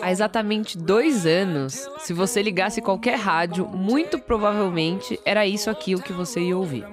Há exatamente dois anos, se você ligasse qualquer rádio, muito provavelmente era isso aqui o que você ia ouvir.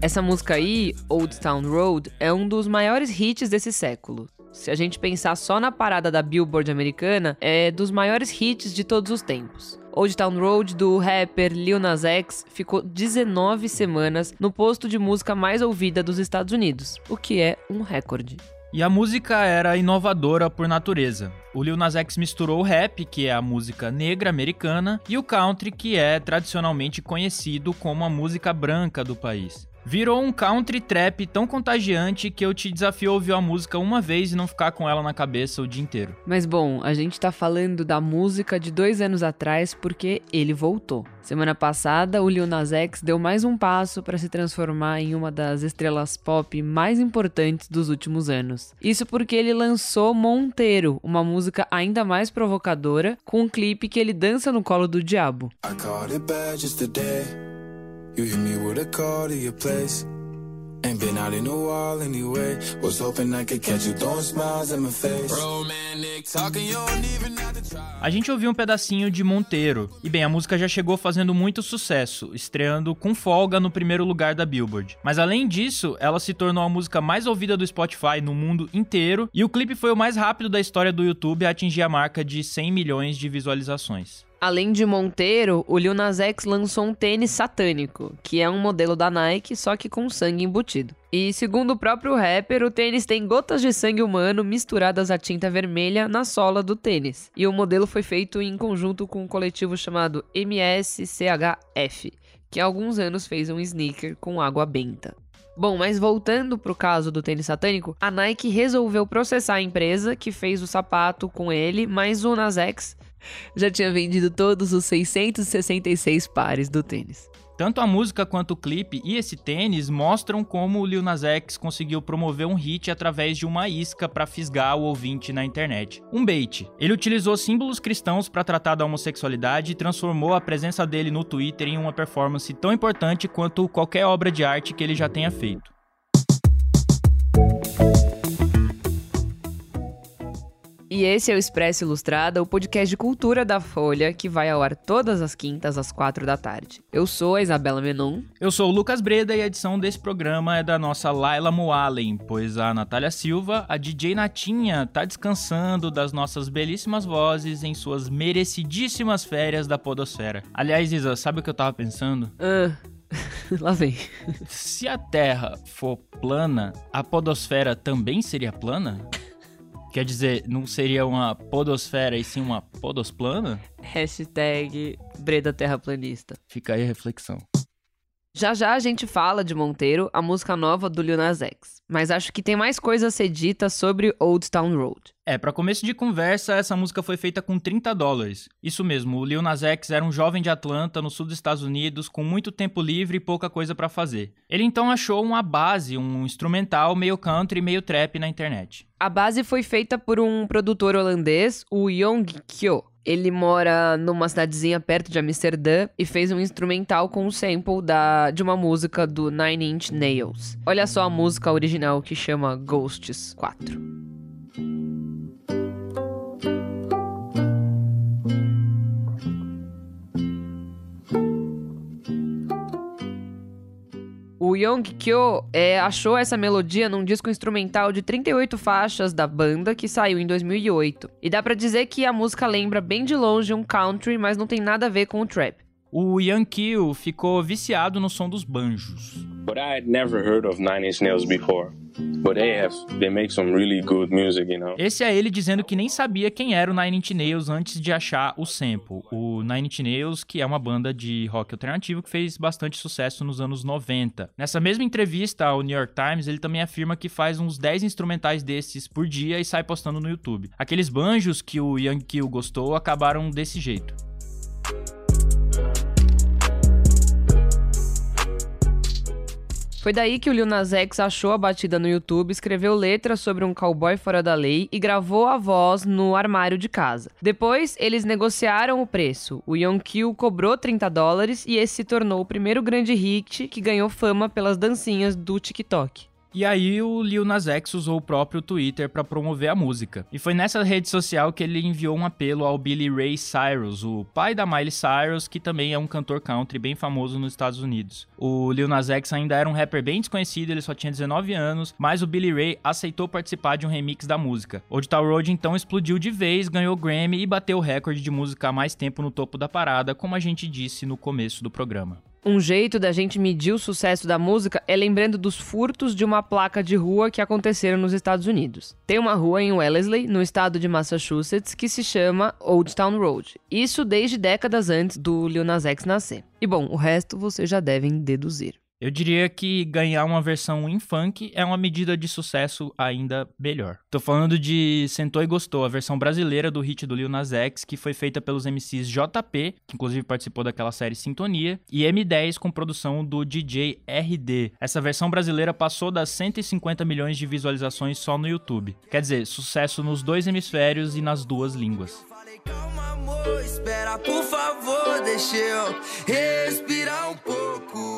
Essa música aí, Old Town Road, é um dos maiores hits desse século. Se a gente pensar só na parada da Billboard americana, é dos maiores hits de todos os tempos. Old Town Road do rapper Lil Nas X ficou 19 semanas no posto de música mais ouvida dos Estados Unidos, o que é um recorde. E a música era inovadora por natureza. O Lil Nas X misturou o rap, que é a música negra americana, e o country, que é tradicionalmente conhecido como a música branca do país. Virou um country trap tão contagiante que eu te desafio a ouvir a música uma vez e não ficar com ela na cabeça o dia inteiro. Mas bom, a gente tá falando da música de dois anos atrás porque ele voltou. Semana passada, o Lil Nas X deu mais um passo para se transformar em uma das estrelas pop mais importantes dos últimos anos. Isso porque ele lançou Monteiro, uma música ainda mais provocadora, com um clipe que ele dança no colo do diabo. I You me with a call to your place. Ain't been out in a while anyway. Was hoping I could catch you throwing smiles in my face. talking, you don't even. A gente ouviu um pedacinho de Monteiro. E bem, a música já chegou fazendo muito sucesso, estreando com folga no primeiro lugar da Billboard. Mas além disso, ela se tornou a música mais ouvida do Spotify no mundo inteiro. E o clipe foi o mais rápido da história do YouTube a atingir a marca de 100 milhões de visualizações. Além de Monteiro, o Lil Nas X lançou um tênis satânico, que é um modelo da Nike, só que com sangue embutido. E segundo o próprio rapper, o tênis tem gotas de sangue humano misturadas à tinta vermelha na sola do tênis. E o modelo foi feito em conjunto com um coletivo chamado MSCHF, que há alguns anos fez um sneaker com água benta. Bom, mas voltando pro caso do tênis satânico, a Nike resolveu processar a empresa que fez o sapato com ele, mas o Nas X já tinha vendido todos os 666 pares do tênis. Tanto a música quanto o clipe e esse tênis mostram como o Lil Nas X conseguiu promover um hit através de uma isca para fisgar o ouvinte na internet. Um bait. Ele utilizou símbolos cristãos para tratar da homossexualidade e transformou a presença dele no Twitter em uma performance tão importante quanto qualquer obra de arte que ele já tenha feito. E esse é o Expresso Ilustrada, o podcast de cultura da Folha, que vai ao ar todas as quintas às quatro da tarde. Eu sou a Isabela Menon. Eu sou o Lucas Breda e a edição desse programa é da nossa Laila Moalen, pois a Natália Silva, a DJ Natinha, tá descansando das nossas belíssimas vozes em suas merecidíssimas férias da podosfera. Aliás, Isa, sabe o que eu tava pensando? Ah... Lá vem. Se a Terra for plana, a podosfera também seria plana? Quer dizer, não seria uma podosfera e sim uma podosplana? Hashtag Breda Terraplanista. Fica aí a reflexão. Já já a gente fala de Monteiro, a música nova do Lil Nas X. Mas acho que tem mais coisa a ser dita sobre Old Town Road. É, para começo de conversa, essa música foi feita com 30 dólares. Isso mesmo, o Lil Nas X era um jovem de Atlanta, no sul dos Estados Unidos, com muito tempo livre e pouca coisa para fazer. Ele então achou uma base, um instrumental meio country, meio trap na internet. A base foi feita por um produtor holandês, o Young Kyo. Ele mora numa cidadezinha perto de Amsterdã e fez um instrumental com um sample da, de uma música do Nine Inch Nails. Olha só a música original que chama Ghosts 4. O Young Kyo é, achou essa melodia num disco instrumental de 38 faixas da banda que saiu em 2008. E dá para dizer que a música lembra bem de longe um country, mas não tem nada a ver com o trap. O Young Kyo ficou viciado no som dos banjos. But I had never heard of Nine Inch Nails before. But they have, they make some really good music, you know. Esse é ele dizendo que nem sabia quem era o Nine Inch Nails antes de achar o sample. O Nine Inch Nails, que é uma banda de rock alternativo que fez bastante sucesso nos anos 90. Nessa mesma entrevista ao New York Times, ele também afirma que faz uns 10 instrumentais desses por dia e sai postando no YouTube. Aqueles banjos que o Young Kill gostou acabaram desse jeito. Foi daí que o Lil Nas X achou a batida no YouTube, escreveu letras sobre um cowboy fora da lei e gravou a voz no armário de casa. Depois, eles negociaram o preço. O Young Kill cobrou 30 dólares e esse se tornou o primeiro grande hit que ganhou fama pelas dancinhas do TikTok. E aí o Lil Nas X usou o próprio Twitter para promover a música. E foi nessa rede social que ele enviou um apelo ao Billy Ray Cyrus, o pai da Miley Cyrus, que também é um cantor country bem famoso nos Estados Unidos. O Lil Nas X ainda era um rapper bem desconhecido, ele só tinha 19 anos, mas o Billy Ray aceitou participar de um remix da música. Old Town Road então explodiu de vez, ganhou Grammy e bateu o recorde de música mais tempo no topo da parada, como a gente disse no começo do programa. Um jeito da gente medir o sucesso da música é lembrando dos furtos de uma placa de rua que aconteceram nos Estados Unidos. Tem uma rua em Wellesley, no estado de Massachusetts, que se chama Old Town Road. Isso desde décadas antes do Lil Nas X nascer. E bom, o resto vocês já devem deduzir. Eu diria que ganhar uma versão em funk é uma medida de sucesso ainda melhor. Tô falando de Sentou e Gostou, a versão brasileira do hit do Lil Nas X, que foi feita pelos MCs JP, que inclusive participou daquela série Sintonia, e M10 com produção do DJ RD. Essa versão brasileira passou das 150 milhões de visualizações só no YouTube. Quer dizer, sucesso nos dois hemisférios e nas duas línguas. Calma, amor, espera, por favor, deixa eu respirar um pouco.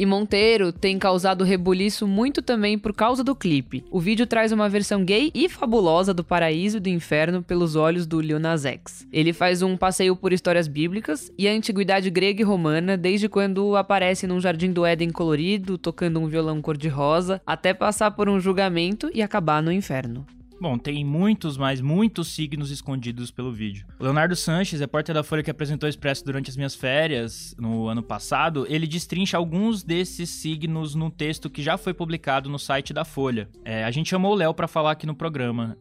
E Monteiro tem causado rebuliço muito também por causa do clipe. O vídeo traz uma versão gay e fabulosa do paraíso e do inferno pelos olhos do Lil X. Ele faz um passeio por histórias bíblicas e a antiguidade grega e romana, desde quando aparece num jardim do Éden colorido, tocando um violão cor-de-rosa, até passar por um julgamento e acabar no inferno. Bom, tem muitos, mas muitos signos escondidos pelo vídeo. O Leonardo Sanches, repórter da Folha que apresentou o Expresso durante as minhas férias no ano passado, ele destrincha alguns desses signos num texto que já foi publicado no site da Folha. É, a gente chamou o Léo para falar aqui no programa.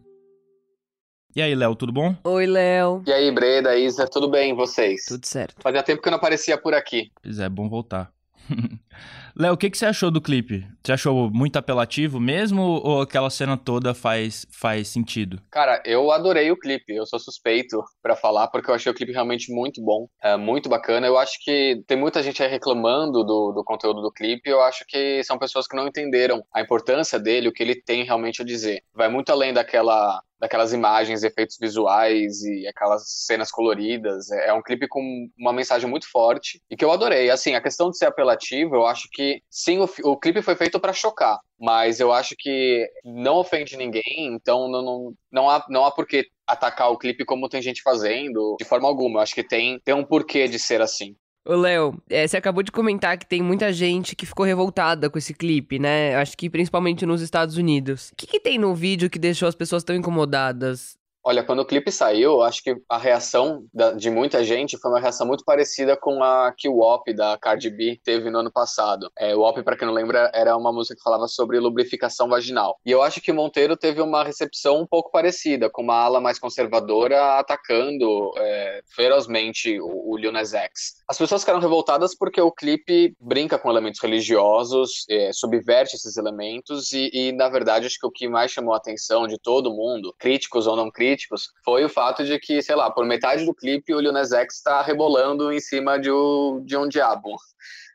E aí, Léo, tudo bom? Oi, Léo. E aí, Breda, Isa, tudo bem vocês? Tudo certo. Fazia tempo que eu não aparecia por aqui. Pois é, bom voltar. Léo, o que, que você achou do clipe? Você achou muito apelativo mesmo ou aquela cena toda faz, faz sentido? Cara, eu adorei o clipe. Eu sou suspeito para falar porque eu achei o clipe realmente muito bom, é, muito bacana. Eu acho que tem muita gente aí reclamando do, do conteúdo do clipe. Eu acho que são pessoas que não entenderam a importância dele, o que ele tem realmente a dizer. Vai muito além daquela daquelas imagens, efeitos visuais e aquelas cenas coloridas. É, é um clipe com uma mensagem muito forte e que eu adorei. Assim, a questão de ser apelativo, eu acho que sim, o, o clipe foi feito para chocar, mas eu acho que não ofende ninguém, então não, não, não, há, não há por que atacar o clipe como tem gente fazendo, de forma alguma. Eu acho que tem, tem um porquê de ser assim. Ô, Léo, é, você acabou de comentar que tem muita gente que ficou revoltada com esse clipe, né? Acho que principalmente nos Estados Unidos. O que, que tem no vídeo que deixou as pessoas tão incomodadas? Olha, quando o clipe saiu, acho que a reação de muita gente foi uma reação muito parecida com a que o WOP da Cardi B teve no ano passado. É, o WOP, para quem não lembra, era uma música que falava sobre lubrificação vaginal. E eu acho que Monteiro teve uma recepção um pouco parecida, com uma ala mais conservadora atacando é, ferozmente o, o Lil Nas X. As pessoas ficaram revoltadas porque o clipe brinca com elementos religiosos, é, subverte esses elementos e, e, na verdade, acho que o que mais chamou a atenção de todo mundo, críticos ou não críticos, críticos foi o fato de que, sei lá, por metade do clipe o Lil Nas X está rebolando em cima de, um, de um diabo.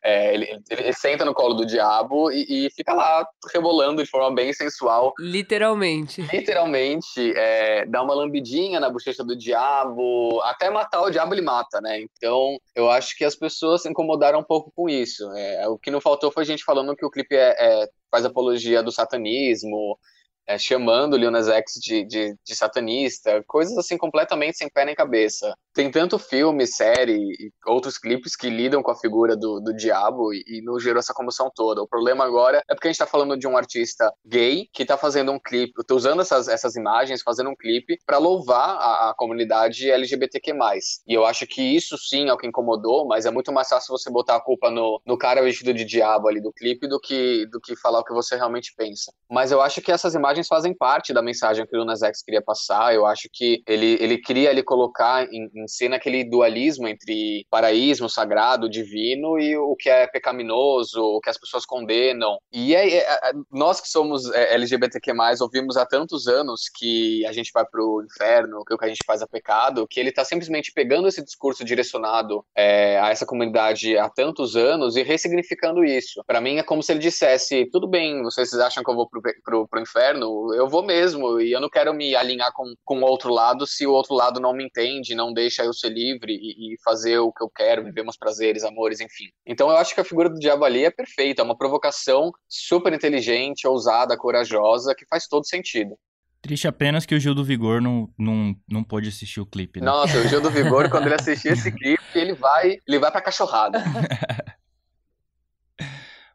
É, ele, ele, senta no colo do diabo e, e, fica lá rebolando de forma bem sensual. Literalmente. Literalmente, é, dá uma lambidinha na bochecha do diabo, até matar o diabo ele mata, né? Então, eu acho que as pessoas se incomodaram um pouco com isso. É, o que não faltou foi gente falando que o clipe é, é faz apologia do satanismo, é, chamando o Lil Nas X de, de, de, satanista, coisas assim completamente sem pé nem cabeça. Tem tanto filme, série e outros clipes que lidam com a figura do, do diabo e, e não gerou essa comoção toda. O problema agora é porque a gente tá falando de um artista gay que tá fazendo um clipe, tá usando essas, essas imagens, fazendo um clipe para louvar a, a, comunidade LGBTQ+. E eu acho que isso sim é o que incomodou, mas é muito mais fácil você botar a culpa no, no cara vestido de diabo ali do clipe do que, do que falar o que você realmente pensa. Mas eu acho que essas imagens imagens fazem parte da mensagem que o Lil Nas X queria passar. Eu acho que ele, ele queria ali colocar em, em cena aquele dualismo entre paraíso, sagrado, divino e o que é pecaminoso, o que as pessoas condenam. E é, é, é nós que somos é, LGBTQ+, ouvimos há tantos anos que a gente vai pro inferno, que o que a gente faz é pecado, que ele tá simplesmente pegando esse discurso direcionado é, a essa comunidade há tantos anos e ressignificando isso. Para mim é como se ele dissesse, tudo bem, vocês acham que eu vou pro, pro, pro inferno? Eu vou mesmo, e eu não quero me alinhar com, com o outro lado se o outro lado não me entende, não deixa eu ser livre e, e fazer o que eu quero, viver meus prazeres, amores, enfim. Então eu acho que a figura do diabo ali é perfeita, é uma provocação super inteligente, ousada, corajosa, que faz todo sentido. Triste apenas que o Gil do Vigor não, não, não pôde assistir o clipe. Né? Nossa, o Gil do Vigor, quando ele assistir esse clipe, ele vai, ele vai pra cachorrada.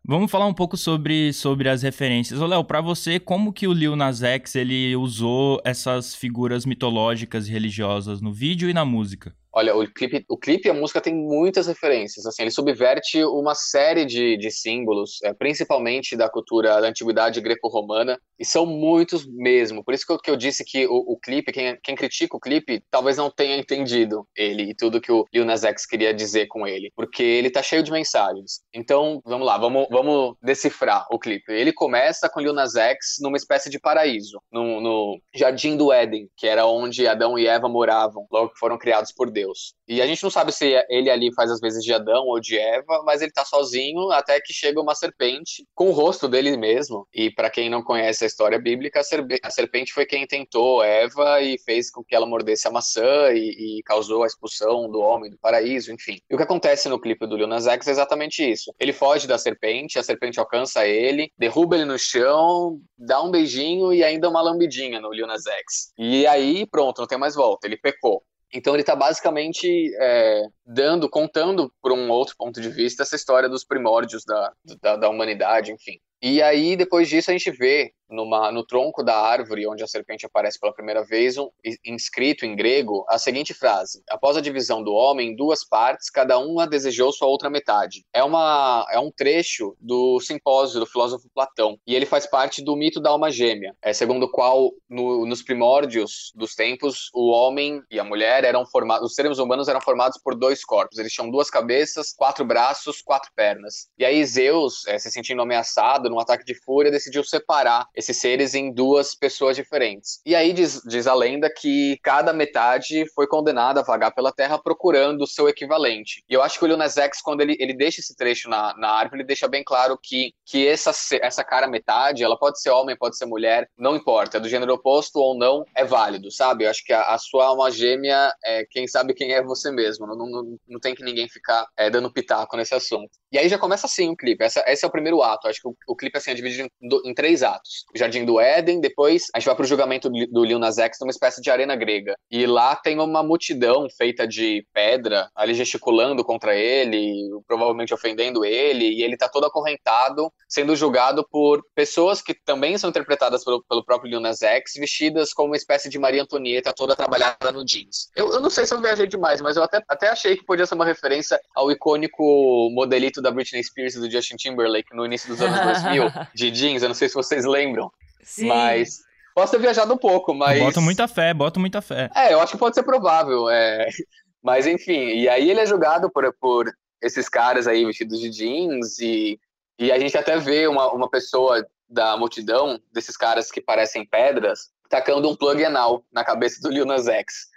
Vamos falar um pouco sobre, sobre as referências. Léo, pra você, como que o Lil Nas X, ele usou essas figuras mitológicas e religiosas no vídeo e na música? Olha, o clipe, o clipe e a música tem muitas referências. Assim, ele subverte uma série de, de símbolos, é, principalmente da cultura da antiguidade greco-romana, e são muitos mesmo. Por isso que eu, que eu disse que o, o clipe, quem, quem, critica o clipe, talvez não tenha entendido ele e tudo que o Lil Nas X queria dizer com ele, porque ele tá cheio de mensagens. Então, vamos lá, vamos, vamos decifrar o clipe. Ele começa com Lil Nas X numa espécie de paraíso, no, no Jardim do Éden, que era onde Adão e Eva moravam, logo que foram criados por Deus. Deus. E a gente não sabe se ele ali faz as vezes de Adão ou de Eva, mas ele tá sozinho até que chega uma serpente com o rosto dele mesmo. E para quem não conhece a história bíblica, a serpente foi quem tentou Eva e fez com que ela mordesse a maçã e, e causou a expulsão do homem do paraíso, enfim. E o que acontece no clipe do Lil Nas X é exatamente isso. Ele foge da serpente, a serpente alcança ele, derruba ele no chão, dá um beijinho e ainda uma lambidinha no Lil Nas X. E aí, pronto, não tem mais volta, ele pecou. Então ele está basicamente é, dando, contando por um outro ponto de vista essa história dos primórdios da, da, da humanidade, enfim. E aí, depois disso, a gente vê numa, no tronco da árvore onde a serpente aparece pela primeira vez, um, inscrito em grego, a seguinte frase: Após a divisão do homem em duas partes, cada uma desejou sua outra metade. É, uma, é um trecho do simpósio do filósofo Platão, e ele faz parte do mito da alma gêmea, é, segundo o qual, no, nos primórdios dos tempos, o homem e a mulher eram formados, os seres humanos eram formados por dois corpos, eles tinham duas cabeças, quatro braços, quatro pernas. E aí Zeus, é, se sentindo ameaçado, num ataque de fúria, decidiu separar esses seres em duas pessoas diferentes. E aí diz, diz a lenda que cada metade foi condenada a vagar pela Terra procurando o seu equivalente. E eu acho que o Lil X, quando ele, ele deixa esse trecho na, na árvore, ele deixa bem claro que, que essa, essa cara metade, ela pode ser homem, pode ser mulher, não importa, é do gênero oposto ou não, é válido, sabe? Eu acho que a, a sua alma gêmea, é, quem sabe quem é você mesmo, não, não, não tem que ninguém ficar é, dando pitaco nesse assunto. E aí já começa assim o clipe, Essa, esse é o primeiro ato, acho que o, o clipe assim, é dividido em, em, três atos. O Jardim do Éden, depois a gente vai pro julgamento do Lil Nas X numa espécie de arena grega. E lá tem uma multidão feita de pedra, ali gesticulando contra ele, provavelmente ofendendo ele, e ele tá todo acorrentado, sendo julgado por pessoas que também são interpretadas pelo, pelo próprio Lil Nas X, vestidas como uma espécie de Maria Antonieta, toda trabalhada no jeans. Eu, eu não sei se eu viajei demais, mas eu até, até achei que podia ser uma referência ao icônico modelito da Britney Spears e do Justin Timberlake no início dos anos 2000. de jeans, eu não sei se vocês lembram. Sim. Mas. Posso ter viajado um pouco, mas. Bota muita fé, bota muita fé. É, eu acho que pode ser provável. É... Mas enfim, e aí ele é julgado por, por esses caras aí vestidos de jeans, e, e a gente até vê uma, uma pessoa da multidão, desses caras que parecem pedras, tacando um plug anal na cabeça do Lil Nas X.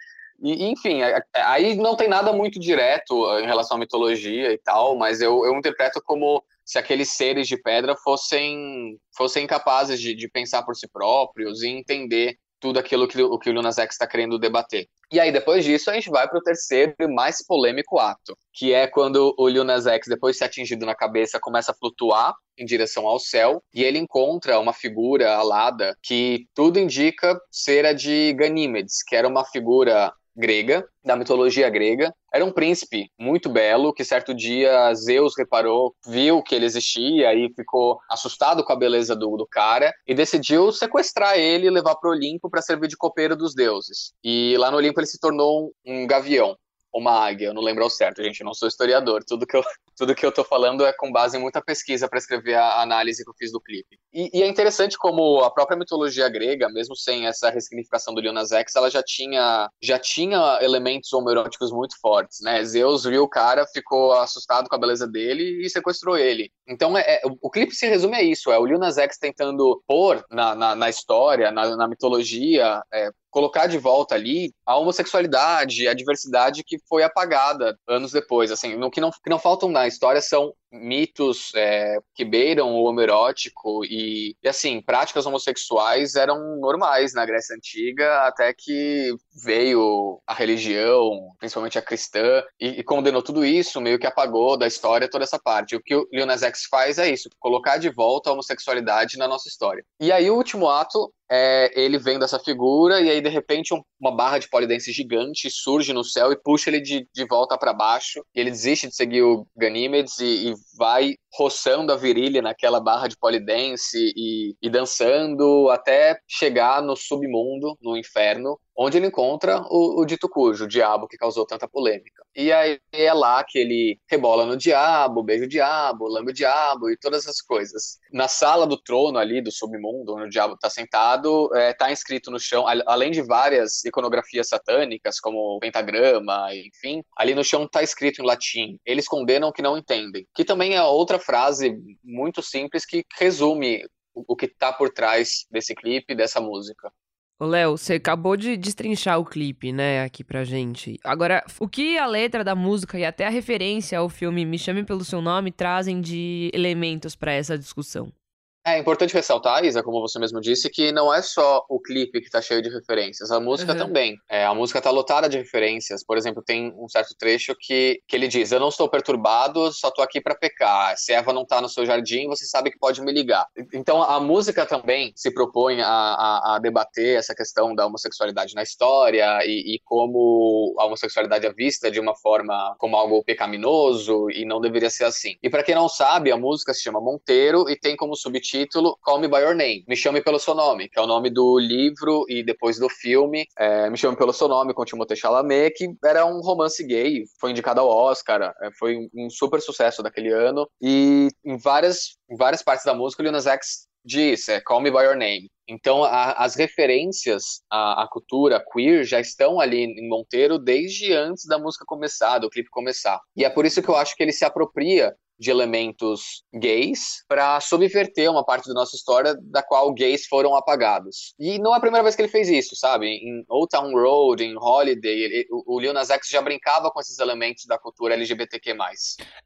E, enfim, aí não tem nada muito direto em relação à mitologia e tal, mas eu, eu interpreto como se aqueles seres de pedra fossem, fossem capazes de, de pensar por si próprios e entender tudo aquilo que o, que o Lunas X está querendo debater. E aí, depois disso, a gente vai para o terceiro e mais polêmico ato, que é quando o Lunas X, depois de ser atingido na cabeça, começa a flutuar em direção ao céu, e ele encontra uma figura alada que tudo indica ser a de Ganímedes, que era uma figura grega, da mitologia grega. Era um príncipe muito belo que certo dia Zeus reparou, viu que ele existia e ficou assustado com a beleza do, do cara e decidiu sequestrar ele e levar para o Olimpo para servir de copeiro dos deuses. E lá no Olimpo ele se tornou um, um gavião uma águia, eu não lembro ao certo, gente, eu não sou historiador, tudo que eu, tudo que eu tô falando é com base em muita pesquisa para escrever a análise que eu fiz do clipe. E, e, é interessante como a própria mitologia grega, mesmo sem essa ressignificação do Lil X, ela já tinha, já tinha elementos homoeróticos muito fortes, né? Zeus viu o cara, ficou assustado com a beleza dele e sequestrou ele. Então, é, é, o clipe se resume a isso, é o Lil X tentando pôr na, na, na história, na, na mitologia, é, colocar de volta ali a homossexualidade, a diversidade que foi apagada anos depois. Assim, no que não, que não faltam na história são mitos é, que beiram o homoerótico e, e, assim, práticas homossexuais eram normais na Grécia Antiga até que veio a religião, principalmente a cristã, e, e condenou tudo isso, meio que apagou da história toda essa parte. O que o Lil X faz é isso, colocar de volta a homossexualidade na nossa história. E aí o último ato é ele vendo essa figura e aí de repente um, uma barra de polidense gigante surge no céu e puxa ele de, de volta para baixo e ele desiste de seguir o Ganímedes e, e vai roçando a virilha naquela barra de polidense e, e dançando até chegar no submundo, no inferno, onde ele encontra o, o, dito cujo, o diabo que causou tanta polêmica. E aí é lá que ele rebola no diabo, beija o diabo, lambe o diabo e todas essas coisas. Na sala do trono ali, do submundo, onde o diabo está sentado, está é, inscrito no chão, além de várias iconografias satânicas, como o pentagrama, enfim, ali no chão está escrito em latim, eles condenam que não entendem. Que também é outra frase muito simples que resume o que está por trás desse clipe, dessa música. Léo, você acabou de destrinchar o clipe, né, aqui pra gente. Agora, o que a letra da música e até a referência ao filme Me Chame Pelo Seu Nome trazem de elementos para essa discussão? É importante ressaltar, Isa, como você mesmo disse, que não é só o clipe que está cheio de referências, a música uhum. também. É, a música está lotada de referências. Por exemplo, tem um certo trecho que, que ele diz: Eu não estou perturbado, só estou aqui para pecar. Se Eva não está no seu jardim, você sabe que pode me ligar. Então a música também se propõe a, a, a debater essa questão da homossexualidade na história e, e, como a homossexualidade é vista de uma forma como algo pecaminoso e não deveria ser assim. E para quem não sabe, a música se chama Monteiro e tem como subtítulo título Call Me By Your Name, Me Chame Pelo Seu Nome, que é o nome do livro e depois do filme, é, Me Chame Pelo Seu Nome, com Timothée Chalamet, que era um romance gay, foi indicado ao Oscar, é, foi um super sucesso daquele ano, e em várias, em várias partes da música o Lil Nas X diz, é Call Me By Your Name. Então, a, as referências à, à, cultura queer já estão ali em Monteiro desde antes da música começar, do clipe começar. E é por isso que eu acho que ele se apropria de elementos gays para subverter uma parte da nossa história da qual gays foram apagados. E não é a primeira vez que ele fez isso, sabe? Em Old Town Road, em Holiday, ele, o, Lil Nas X já brincava com esses elementos da cultura LGBTQ+.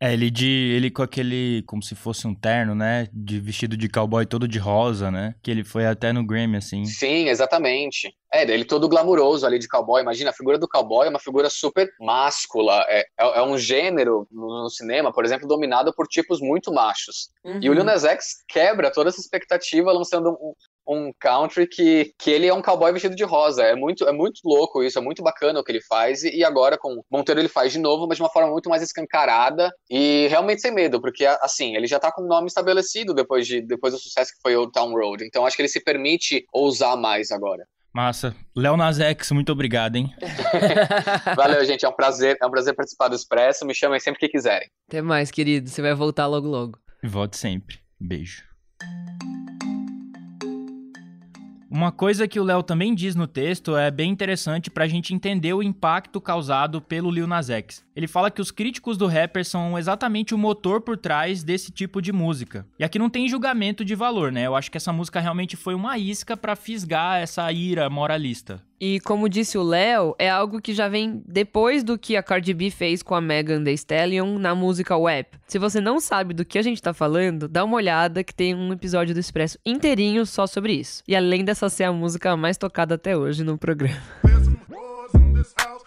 É, ele de ele com aquele como se fosse um terno, né, de vestido de cowboy todo de rosa, né? Que ele foi até no Grammy assim. Sim, exatamente. É, ele todo glamuroso ali de cowboy. Imagina, a figura do cowboy é uma figura super máscula. É, é, é um gênero no, no, cinema, por exemplo, dominado por tipos muito machos. Uhum. E o Lil Nas X quebra toda essa expectativa lançando um, um country que, que ele é um cowboy vestido de rosa. É muito, é muito louco isso, é muito bacana o que ele faz. E, agora com Monteiro ele faz de novo, mas de uma forma muito mais escancarada e realmente sem medo, porque assim, ele já tá com o nome estabelecido depois, de, depois do sucesso que foi o Town Road. Então acho que ele se permite ousar mais agora. Massa. Léo Nazex, muito obrigado, hein? Valeu, gente. É um prazer, é um prazer participar do Expresso. Me chamem sempre que quiserem. Até mais, querido. Você vai voltar logo logo. Volte sempre. Beijo. Uma coisa que o Léo também diz no texto é bem interessante para a gente entender o impacto causado pelo Lil Nas X. Ele fala que os críticos do rapper são exatamente o motor por trás desse tipo de música. E aqui não tem julgamento de valor, né? Eu acho que essa música realmente foi uma isca para fisgar essa ira moralista. E como disse o Léo, é algo que já vem depois do que a Cardi B fez com a Megan Thee Stallion na música WAP. Se você não sabe do que a gente tá falando, dá uma olhada que tem um episódio do Expresso inteirinho só sobre isso. E além dessa ser a música mais tocada até hoje no programa.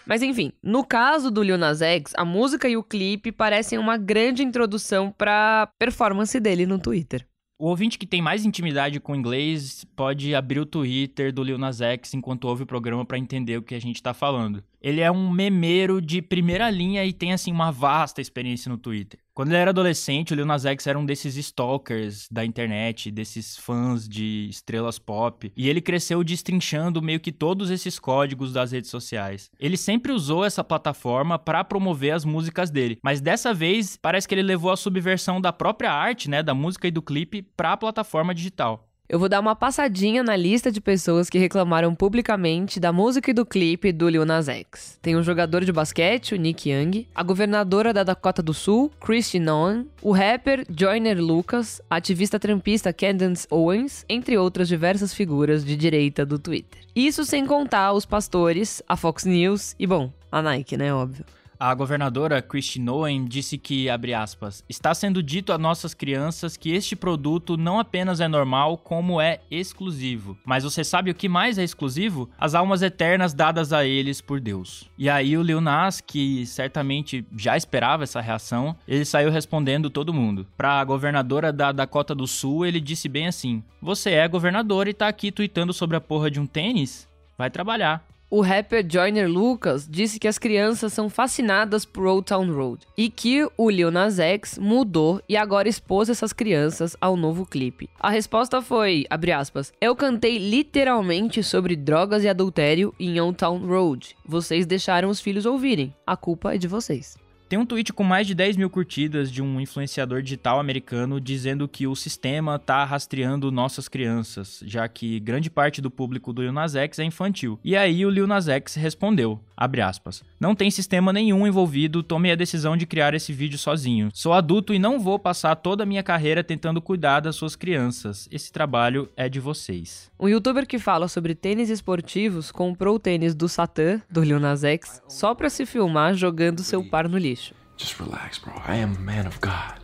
Mas enfim, no caso do Lil Nas X, a música e o clipe parecem uma grande introdução para performance dele no Twitter. O ouvinte que tem mais intimidade com inglês pode abrir o Twitter do Lil Nas X enquanto ouve o programa para entender o que a gente está falando. Ele é um memeiro de primeira linha e tem, assim, uma vasta experiência no Twitter. Quando ele era adolescente, o Lil Nas X era um desses stalkers da internet, desses fãs de estrelas pop. E ele cresceu destrinchando meio que todos esses códigos das redes sociais. Ele sempre usou essa plataforma para promover as músicas dele, mas dessa vez parece que ele levou a subversão da própria arte, né, da música e do clipe para a plataforma digital. Eu vou dar uma passadinha na lista de pessoas que reclamaram publicamente da música e do clipe do Lil Nas X. Tem um jogador de basquete, o Nick Young, a governadora da Dakota do Sul, Christy Nolan, o rapper Joyner Lucas, a ativista trampista Candace Owens, entre outras diversas figuras de direita do Twitter. Isso sem contar os pastores, a Fox News e, bom, a Nike, né, óbvio. A governadora Christy Noem disse que, aspas, está sendo dito a nossas crianças que este produto não apenas é normal, como é exclusivo. Mas você sabe o que mais é exclusivo? As almas eternas dadas a eles por Deus. E aí o Lil Nas, que certamente já esperava essa reação, ele saiu respondendo todo mundo. Pra governadora da Dakota do Sul, ele disse bem assim: Você é governador e tá aqui tweetando sobre a porra de um tênis? Vai trabalhar. O rapper Joyner Lucas disse que as crianças são fascinadas por Old Town Road e que o Lil Nas X mudou e agora expôs essas crianças ao novo clipe. A resposta foi, abre aspas, eu cantei literalmente sobre drogas e adultério em Old Town Road. Vocês deixaram os filhos ouvirem. A culpa é de vocês. Tem um tweet com mais de 10 mil curtidas de um influenciador digital americano dizendo que o sistema tá rastreando nossas crianças, já que grande parte do público do Lil Nas X é infantil. E aí o Lil Nas X respondeu, abre aspas, não tem sistema nenhum envolvido, tomei a decisão de criar esse vídeo sozinho. Sou adulto e não vou passar toda a minha carreira tentando cuidar das suas crianças. Esse trabalho é de vocês. Um youtuber que fala sobre tênis esportivos comprou o tênis do Satan, do Lil Nas X, só pra se filmar jogando seu par no lixo. Just relax, bro. I am a man of God.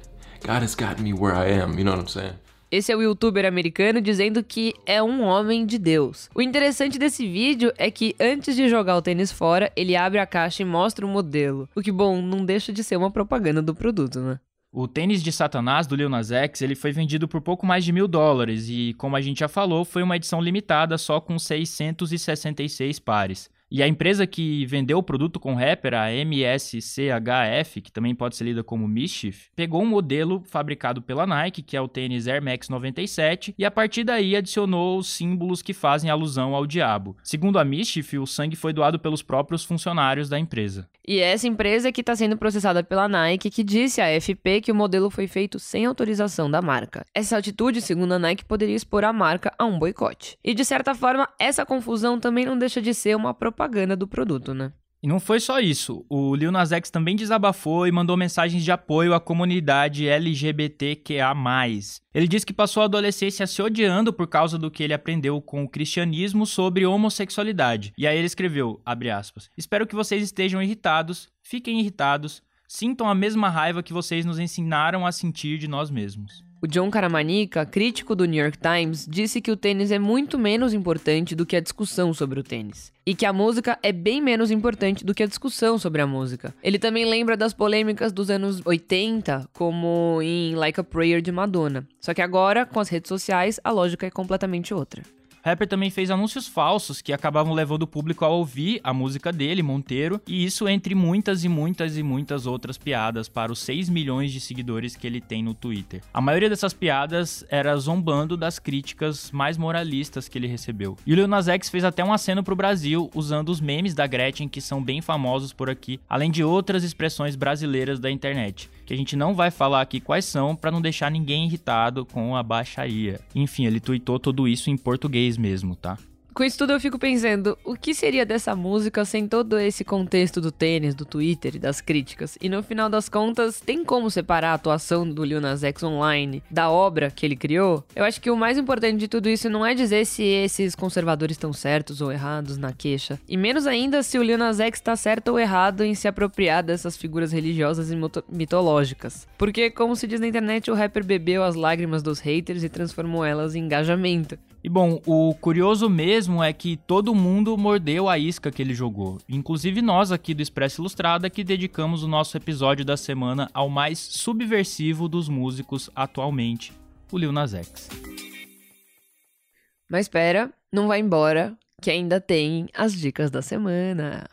God has gotten me where I am, you know what I'm saying? Esse é o youtuber americano dizendo que é um homem de Deus. O interessante desse vídeo é que antes de jogar o tênis fora, ele abre a caixa e mostra o modelo. O que, bom, não deixa de ser uma propaganda do produto, né? O tênis de Satanás do Lil Nas X, ele foi vendido por pouco mais de mil dólares e, como a gente já falou, foi uma edição limitada só com 666 pares. E a empresa que vendeu o produto com rapper, a MSCHF, que também pode ser lida como Mischief, pegou um modelo fabricado pela Nike, que é o tênis Air Max 97, e a partir daí adicionou os símbolos que fazem alusão ao diabo. Segundo a Mischief, o sangue foi doado pelos próprios funcionários da empresa. E essa empresa que está sendo processada pela Nike, que disse à FP que o modelo foi feito sem autorização da marca. Essa atitude, segundo a Nike, poderia expor a marca a um boicote. E de certa forma, essa confusão também não deixa de ser uma propaganda propaganda do produto, né? E não foi só isso. O Lil Nas X também desabafou e mandou mensagens de apoio à comunidade LGBTQA+. Ele disse que passou a adolescência se odiando por causa do que ele aprendeu com o cristianismo sobre homossexualidade. E aí ele escreveu, aspas, Espero que vocês estejam irritados, fiquem irritados, sintam a mesma raiva que vocês nos ensinaram a sentir de nós mesmos. O John Caramanica, crítico do New York Times, disse que o tênis é muito menos importante do que a discussão sobre o tênis. E que a música é bem menos importante do que a discussão sobre a música. Ele também lembra das polêmicas dos anos 80, como em Like a Prayer de Madonna. Só que agora, com as redes sociais, a lógica é completamente outra. Rapper também fez anúncios falsos que acabavam levando o público a ouvir a música dele, Monteiro, e isso entre muitas e muitas e muitas outras piadas para os 6 milhões de seguidores que ele tem no Twitter. A maioria dessas piadas era zombando das críticas mais moralistas que ele recebeu. E o Lil Nas X fez até um aceno pro Brasil usando os memes da Gretchen que são bem famosos por aqui, além de outras expressões brasileiras da internet que a gente não vai falar aqui quais são para não deixar ninguém irritado com a baixaria. Enfim, ele tweetou tudo isso em português mesmo, tá? Com isso tudo eu fico pensando, o que seria dessa música sem todo esse contexto do tênis, do Twitter e das críticas? E no final das contas, tem como separar a atuação do Lil Nas X online da obra que ele criou? Eu acho que o mais importante de tudo isso não é dizer se esses conservadores estão certos ou errados na queixa, e menos ainda se o Lil Nas X está certo ou errado em se apropriar dessas figuras religiosas e mitológicas. Porque, como se diz na internet, o rapper bebeu as lágrimas dos haters e transformou elas em engajamento. E bom, o curioso mesmo é que todo mundo mordeu a isca que ele jogou. Inclusive nós aqui do Expresso Ilustrada que dedicamos o nosso episódio da semana ao mais subversivo dos músicos atualmente, o Lil Nas X. Mas espera, não vai embora, que ainda tem as dicas da semana.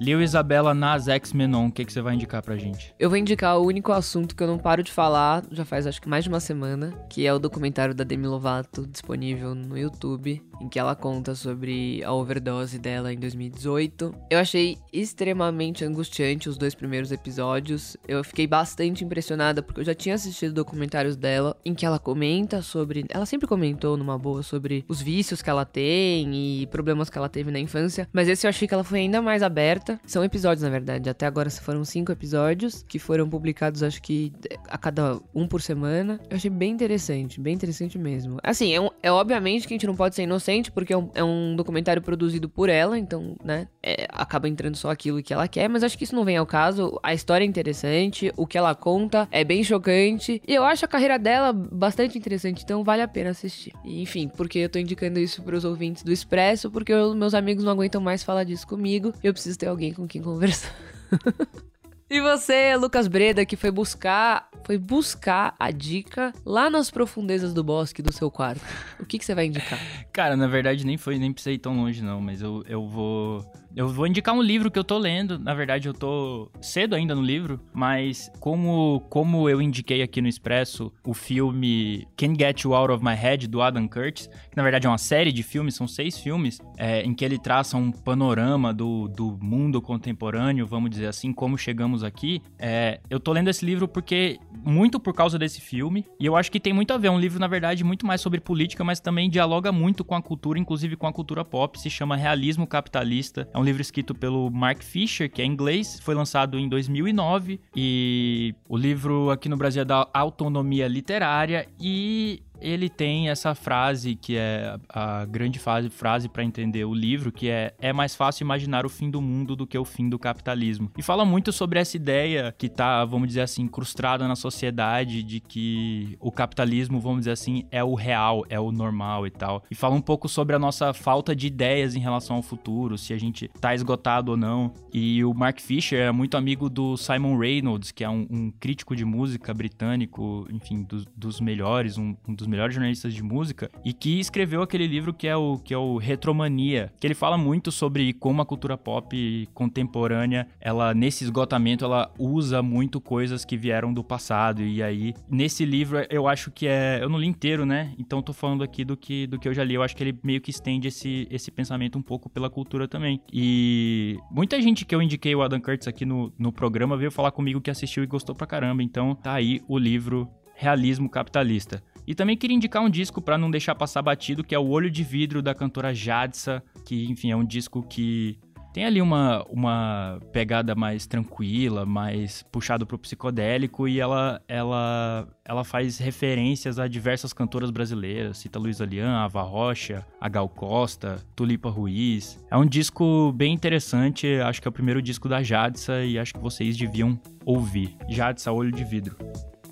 Leo Isabela nas X-Menon, o que, que você vai indicar pra gente? Eu vou indicar o único assunto que eu não paro de falar, já faz acho que mais de uma semana, que é o documentário da Demi Lovato, disponível no YouTube, em que ela conta sobre a overdose dela em 2018. Eu achei extremamente angustiante os dois primeiros episódios. Eu fiquei bastante impressionada porque eu já tinha assistido documentários dela em que ela comenta sobre, ela sempre comentou numa boa sobre os vícios que ela tem e problemas que ela teve na infância, mas esse eu achei que ela foi ainda mais aberta. São episódios, na verdade, até agora foram cinco episódios que foram publicados acho que a cada um por semana. Eu achei bem interessante, bem interessante mesmo. Assim, é, um, é obviamente que a gente não pode ser inocente porque é um, é um documentário produzido por ela, então, né, é, acaba entrando só aquilo que ela quer, mas acho que isso não vem ao caso. A história é interessante, o que ela conta é bem chocante e eu acho a carreira dela bastante interessante, então vale a pena assistir. E, enfim, porque eu tô indicando isso pros ouvintes do Expresso, porque os meus amigos não aguentam mais falar disso comigo, eu preciso ter alguém com quem conversar. E você, Lucas Breda, que foi buscar, foi buscar a dica lá nas profundezas do bosque do seu quarto. O que, que você vai indicar? Cara, na verdade nem foi, nem precisei ir tão longe não, mas eu, eu vou eu vou indicar um livro que eu tô lendo. Na verdade, eu tô cedo ainda no livro, mas como, como eu indiquei aqui no Expresso o filme Can't Get You Out of My Head, do Adam Curtis, que na verdade é uma série de filmes, são seis filmes, é, em que ele traça um panorama do, do mundo contemporâneo, vamos dizer assim, como chegamos aqui. É, eu tô lendo esse livro porque, muito por causa desse filme, e eu acho que tem muito a ver. É um livro, na verdade, muito mais sobre política, mas também dialoga muito com a cultura, inclusive com a cultura pop. Se chama Realismo Capitalista. É um livro escrito pelo Mark Fisher, que é inglês, foi lançado em 2009 e o livro aqui no Brasil é da Autonomia Literária e ele tem essa frase que é a grande frase, frase para entender o livro, que é é mais fácil imaginar o fim do mundo do que o fim do capitalismo. E fala muito sobre essa ideia que tá, vamos dizer assim, incrustada na sociedade de que o capitalismo, vamos dizer assim, é o real, é o normal e tal. E fala um pouco sobre a nossa falta de ideias em relação ao futuro, se a gente tá esgotado ou não. E o Mark Fisher é muito amigo do Simon Reynolds, que é um, um crítico de música britânico, enfim, dos, dos melhores, um, um dos melhores jornalistas de música, e que escreveu aquele livro que é o que é o Retromania, que ele fala muito sobre como a cultura pop contemporânea, ela nesse esgotamento ela usa muito coisas que vieram do passado e aí nesse livro eu acho que é, eu não li inteiro, né? Então tô falando aqui do que do que eu já li, eu acho que ele meio que estende esse esse pensamento um pouco pela cultura também. E muita gente que eu indiquei o Adam Curtis aqui no, no programa veio falar comigo que assistiu e gostou pra caramba. Então tá aí o livro Realismo Capitalista. E também queria indicar um disco para não deixar passar batido, que é o Olho de Vidro da cantora Jadsa, que enfim é um disco que tem ali uma, uma pegada mais tranquila, mais puxado pro psicodélico e ela, ela, ela faz referências a diversas cantoras brasileiras, cita Luísa Lian, Ava Rocha, a Gal Costa, Tulipa Ruiz. É um disco bem interessante, acho que é o primeiro disco da Jadsa e acho que vocês deviam ouvir. Jadsa, Olho de Vidro.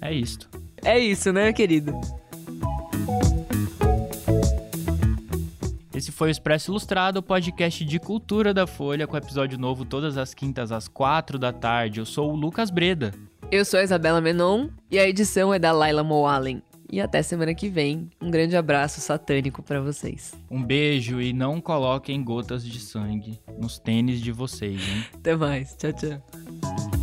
É isto. É isso, né, querido? Esse foi o Expresso Ilustrado, o podcast de cultura da Folha, com episódio novo todas as quintas às quatro da tarde. Eu sou o Lucas Breda. Eu sou a Isabela Menon e a edição é da Laila Moalen. E até semana que vem. Um grande abraço satânico para vocês. Um beijo e não coloquem gotas de sangue nos tênis de vocês, hein? Até mais. Tchau, tchau.